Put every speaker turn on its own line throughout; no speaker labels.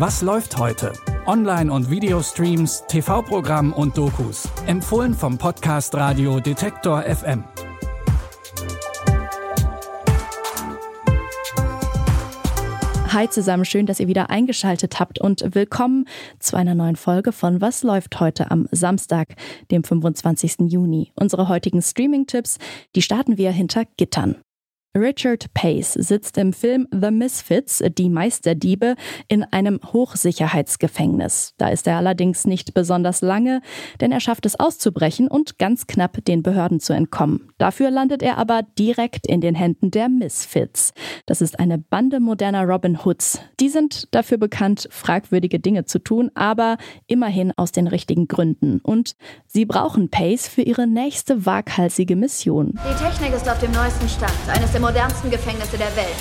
Was läuft heute? Online- und Videostreams, TV-Programm und Dokus. Empfohlen vom Podcast Radio Detektor FM.
Hi zusammen, schön, dass ihr wieder eingeschaltet habt und willkommen zu einer neuen Folge von Was läuft heute am Samstag, dem 25. Juni. Unsere heutigen Streaming-Tipps, die starten wir hinter Gittern. Richard Pace sitzt im Film The Misfits, die Meisterdiebe, in einem Hochsicherheitsgefängnis. Da ist er allerdings nicht besonders lange, denn er schafft es auszubrechen und ganz knapp den Behörden zu entkommen. Dafür landet er aber direkt in den Händen der Misfits. Das ist eine Bande moderner Robin Hoods. Die sind dafür bekannt, fragwürdige Dinge zu tun, aber immerhin aus den richtigen Gründen. Und sie brauchen Pace für ihre nächste waghalsige Mission.
Die Technik ist auf dem neuesten Stand. Eines der der modernsten Gefängnisse der Welt.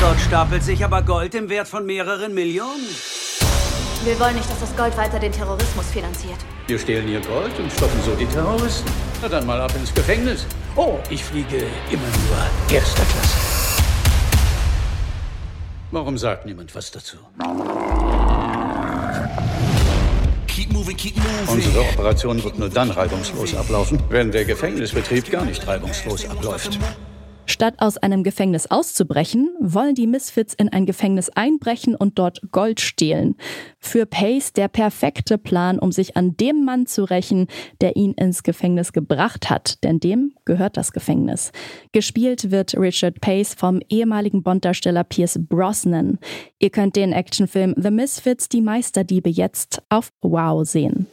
Dort stapelt sich aber Gold im Wert von mehreren Millionen.
Wir wollen nicht, dass das Gold weiter den Terrorismus finanziert.
Wir stehlen ihr Gold und stoppen so die Terroristen. Na dann mal ab ins Gefängnis. Oh, ich fliege immer nur erster Klasse. Warum sagt niemand was dazu? Unsere Operation wird nur dann reibungslos ablaufen, wenn der Gefängnisbetrieb gar nicht reibungslos abläuft.
Statt aus einem Gefängnis auszubrechen, wollen die Misfits in ein Gefängnis einbrechen und dort Gold stehlen. Für Pace der perfekte Plan, um sich an dem Mann zu rächen, der ihn ins Gefängnis gebracht hat, denn dem gehört das Gefängnis. Gespielt wird Richard Pace vom ehemaligen Bond-Darsteller Pierce Brosnan. Ihr könnt den Actionfilm The Misfits, die Meisterdiebe jetzt auf Wow sehen.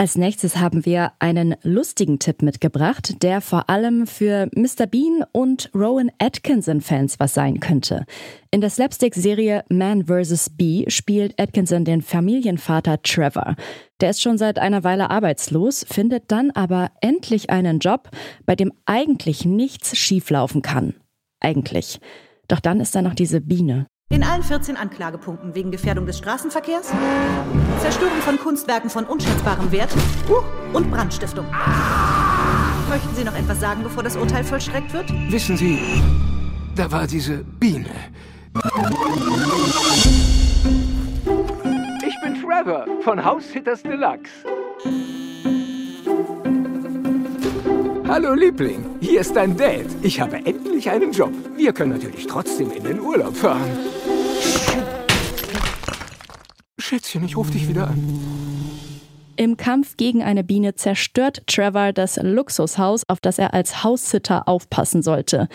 Als nächstes haben wir einen lustigen Tipp mitgebracht, der vor allem für Mr. Bean und Rowan Atkinson-Fans was sein könnte. In der Slapstick-Serie Man vs. Bee spielt Atkinson den Familienvater Trevor. Der ist schon seit einer Weile arbeitslos, findet dann aber endlich einen Job, bei dem eigentlich nichts schieflaufen kann. Eigentlich. Doch dann ist da noch diese Biene.
In allen 14 Anklagepunkten wegen Gefährdung des Straßenverkehrs, Zerstörung von Kunstwerken von unschätzbarem Wert und Brandstiftung. Möchten Sie noch etwas sagen, bevor das Urteil vollstreckt wird?
Wissen Sie, da war diese Biene. Ich bin Trevor von House Hitters Deluxe. Hallo Liebling, hier ist dein Dad. Ich habe endlich einen Job. Wir können natürlich trotzdem in den Urlaub fahren. Schätzchen, ich rufe dich wieder an.
Im Kampf gegen eine Biene zerstört Trevor das Luxushaus, auf das er als Haussitter aufpassen sollte.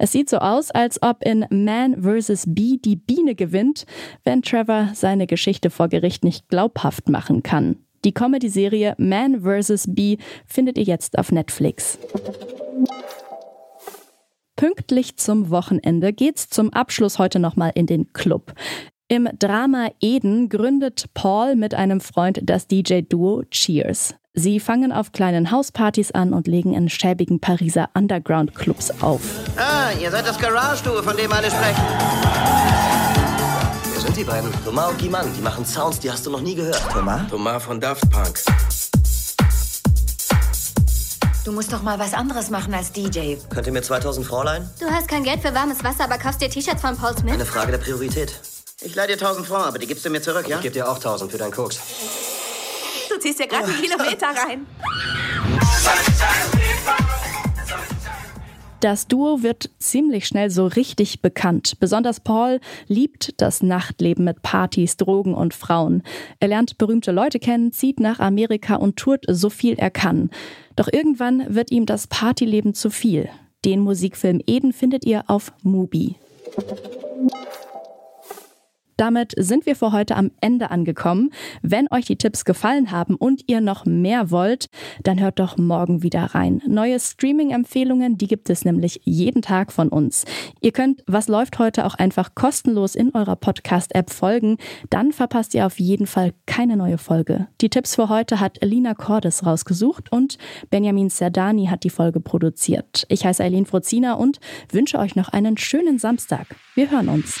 Es sieht so aus, als ob in Man vs. Bee die Biene gewinnt, wenn Trevor seine Geschichte vor Gericht nicht glaubhaft machen kann. Die Comedy-Serie Man vs. Bee findet ihr jetzt auf Netflix. Pünktlich zum Wochenende geht's zum Abschluss heute nochmal in den Club. Im Drama Eden gründet Paul mit einem Freund das DJ-Duo Cheers. Sie fangen auf kleinen Hauspartys an und legen in schäbigen Pariser Underground-Clubs auf.
Ah, ihr seid das Garage-Duo, von dem alle sprechen.
Wer sind die beiden?
Thomas und Guiman, die machen Sounds, die hast du noch nie gehört.
Thomas?
Thomas von Daft Punk.
Du musst doch mal was anderes machen als DJ.
Könnt ihr mir 2000 Fräulein?
Du hast kein Geld für warmes Wasser, aber kaufst dir T-Shirts von Paul Smith?
Eine Frage der Priorität. Ich leih dir 1000 Francs, aber die gibst du mir zurück, ja?
Ich geb dir auch 1000 für deinen Koks.
Du ziehst dir gerade einen Kilometer rein.
Das Duo wird ziemlich schnell so richtig bekannt. Besonders Paul liebt das Nachtleben mit Partys, Drogen und Frauen. Er lernt berühmte Leute kennen, zieht nach Amerika und tourt so viel er kann. Doch irgendwann wird ihm das Partyleben zu viel. Den Musikfilm Eden findet ihr auf Mubi. Damit sind wir für heute am Ende angekommen. Wenn euch die Tipps gefallen haben und ihr noch mehr wollt, dann hört doch morgen wieder rein. Neue Streaming-Empfehlungen, die gibt es nämlich jeden Tag von uns. Ihr könnt Was läuft heute auch einfach kostenlos in eurer Podcast-App folgen. Dann verpasst ihr auf jeden Fall keine neue Folge. Die Tipps für heute hat Elina Cordes rausgesucht und Benjamin Serdani hat die Folge produziert. Ich heiße Eileen Frozina und wünsche euch noch einen schönen Samstag. Wir hören uns.